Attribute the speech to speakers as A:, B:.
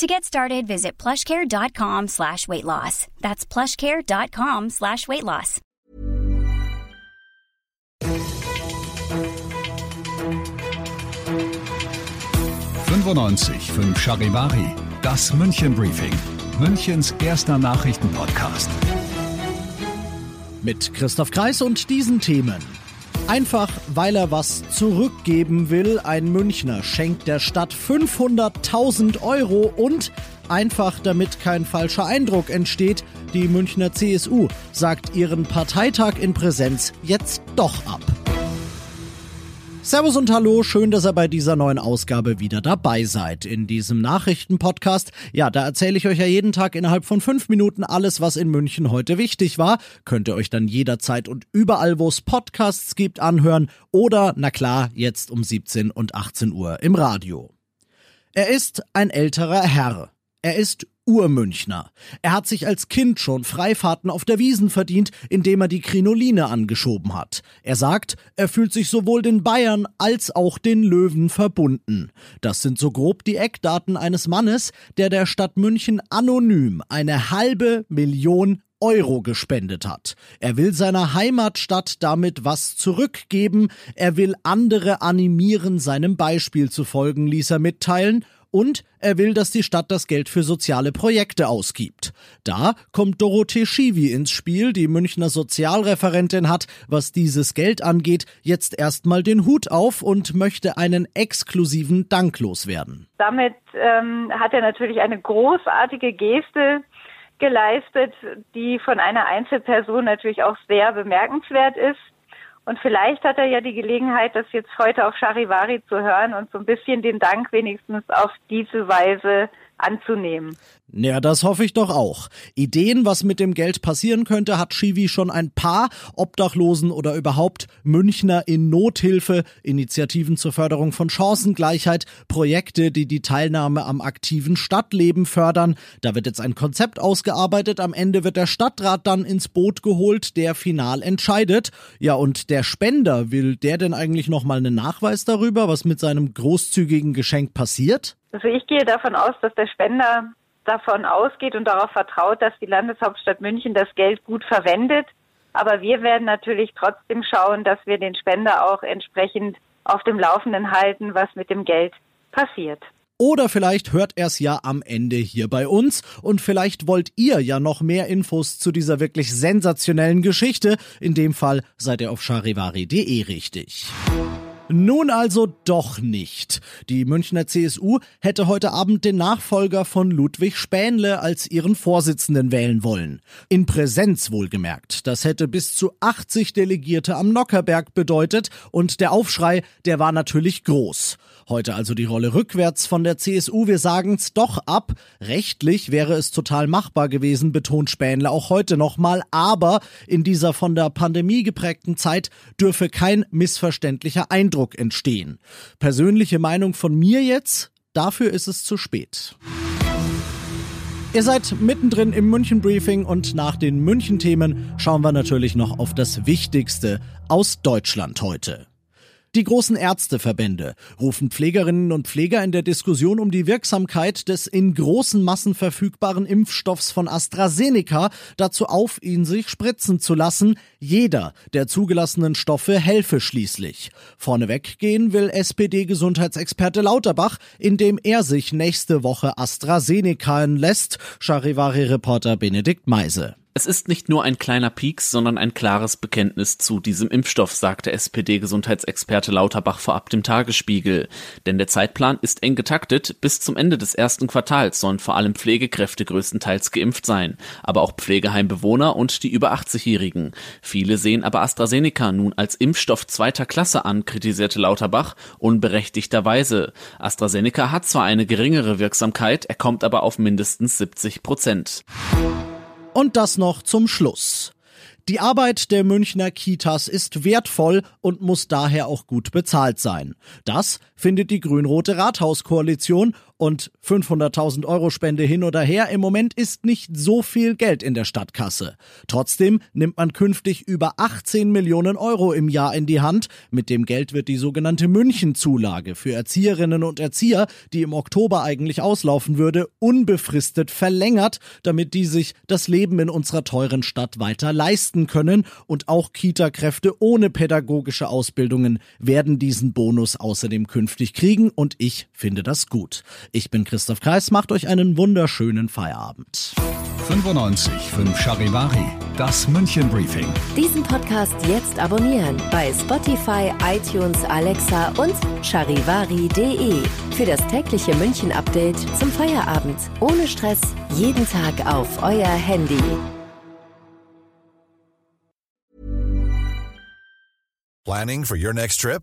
A: To get started, visit plushcare.com slash weight loss. That's plushcare.com slash weight loss.
B: Charivari, das München Briefing, Münchens erster Nachrichtenpodcast.
C: Mit Christoph Kreis und diesen Themen. Einfach weil er was zurückgeben will, ein Münchner schenkt der Stadt 500.000 Euro und einfach damit kein falscher Eindruck entsteht, die Münchner CSU sagt ihren Parteitag in Präsenz jetzt doch ab. Servus und Hallo, schön, dass ihr bei dieser neuen Ausgabe wieder dabei seid. In diesem Nachrichtenpodcast, ja, da erzähle ich euch ja jeden Tag innerhalb von fünf Minuten alles, was in München heute wichtig war. Könnt ihr euch dann jederzeit und überall, wo es Podcasts gibt, anhören oder, na klar, jetzt um 17 und 18 Uhr im Radio. Er ist ein älterer Herr. Er ist Urmünchner. Er hat sich als Kind schon Freifahrten auf der Wiesen verdient, indem er die Krinoline angeschoben hat. Er sagt, er fühlt sich sowohl den Bayern als auch den Löwen verbunden. Das sind so grob die Eckdaten eines Mannes, der der Stadt München anonym eine halbe Million Euro gespendet hat. Er will seiner Heimatstadt damit was zurückgeben, er will andere animieren, seinem Beispiel zu folgen, ließ er mitteilen, und er will, dass die Stadt das Geld für soziale Projekte ausgibt. Da kommt Dorothee Schiwi ins Spiel, die Münchner Sozialreferentin hat, was dieses Geld angeht, jetzt erstmal den Hut auf und möchte einen exklusiven Dank loswerden.
D: Damit ähm, hat er natürlich eine großartige Geste geleistet, die von einer Einzelperson natürlich auch sehr bemerkenswert ist. Und vielleicht hat er ja die Gelegenheit, das jetzt heute auf Charivari zu hören und so ein bisschen den Dank wenigstens auf diese Weise anzunehmen.
C: Ja, das hoffe ich doch auch. Ideen, was mit dem Geld passieren könnte, hat Shivi schon ein paar. Obdachlosen oder überhaupt Münchner in Nothilfe, Initiativen zur Förderung von Chancengleichheit, Projekte, die die Teilnahme am aktiven Stadtleben fördern. Da wird jetzt ein Konzept ausgearbeitet. Am Ende wird der Stadtrat dann ins Boot geholt, der final entscheidet. Ja, und der Spender, will der denn eigentlich nochmal einen Nachweis darüber, was mit seinem großzügigen Geschenk passiert?
D: Also ich gehe davon aus, dass der Spender davon ausgeht und darauf vertraut, dass die Landeshauptstadt München das Geld gut verwendet. Aber wir werden natürlich trotzdem schauen, dass wir den Spender auch entsprechend auf dem Laufenden halten, was mit dem Geld passiert.
C: Oder vielleicht hört er es ja am Ende hier bei uns und vielleicht wollt ihr ja noch mehr Infos zu dieser wirklich sensationellen Geschichte. In dem Fall seid ihr auf charivari.de richtig. Nun also doch nicht. Die Münchner CSU hätte heute Abend den Nachfolger von Ludwig Spähnle als ihren Vorsitzenden wählen wollen. In Präsenz wohlgemerkt. Das hätte bis zu 80 Delegierte am Nockerberg bedeutet und der Aufschrei, der war natürlich groß. Heute also die Rolle rückwärts von der CSU. Wir sagen's doch ab. Rechtlich wäre es total machbar gewesen, betont Spähnle auch heute nochmal. Aber in dieser von der Pandemie geprägten Zeit dürfe kein missverständlicher Eindruck entstehen. Persönliche Meinung von mir jetzt? Dafür ist es zu spät. Ihr seid mittendrin im München Briefing und nach den München Themen schauen wir natürlich noch auf das Wichtigste aus Deutschland heute. Die großen Ärzteverbände rufen Pflegerinnen und Pfleger in der Diskussion um die Wirksamkeit des in großen Massen verfügbaren Impfstoffs von AstraZeneca dazu auf, ihn sich spritzen zu lassen. Jeder der zugelassenen Stoffe helfe schließlich. Vorneweg gehen will SPD-Gesundheitsexperte Lauterbach, indem er sich nächste Woche AstraZeneca lässt. Charivari-Reporter Benedikt Meise.
E: Es ist nicht nur ein kleiner Pieks, sondern ein klares Bekenntnis zu diesem Impfstoff, sagte SPD-Gesundheitsexperte Lauterbach vorab dem Tagesspiegel. Denn der Zeitplan ist eng getaktet. Bis zum Ende des ersten Quartals sollen vor allem Pflegekräfte größtenteils geimpft sein, aber auch Pflegeheimbewohner und die über 80-Jährigen. Viele sehen aber AstraZeneca nun als Impfstoff zweiter Klasse an, kritisierte Lauterbach unberechtigterweise. AstraZeneca hat zwar eine geringere Wirksamkeit, er kommt aber auf mindestens 70 Prozent.
C: Und das noch zum Schluss. Die Arbeit der Münchner Kitas ist wertvoll und muss daher auch gut bezahlt sein. Das findet die grün-rote Rathauskoalition und 500.000 Euro Spende hin oder her, im Moment ist nicht so viel Geld in der Stadtkasse. Trotzdem nimmt man künftig über 18 Millionen Euro im Jahr in die Hand. Mit dem Geld wird die sogenannte München-Zulage für Erzieherinnen und Erzieher, die im Oktober eigentlich auslaufen würde, unbefristet verlängert, damit die sich das Leben in unserer teuren Stadt weiter leisten können. Und auch Kita-Kräfte ohne pädagogische Ausbildungen werden diesen Bonus außerdem künftig kriegen und ich finde das gut. Ich bin Christoph Kreis, macht euch einen wunderschönen Feierabend.
B: 95 5 Charivari, das München Briefing.
F: Diesen Podcast jetzt abonnieren bei Spotify, iTunes, Alexa und charivari.de. Für das tägliche München Update zum Feierabend. Ohne Stress, jeden Tag auf euer Handy.
G: Planning for your next trip?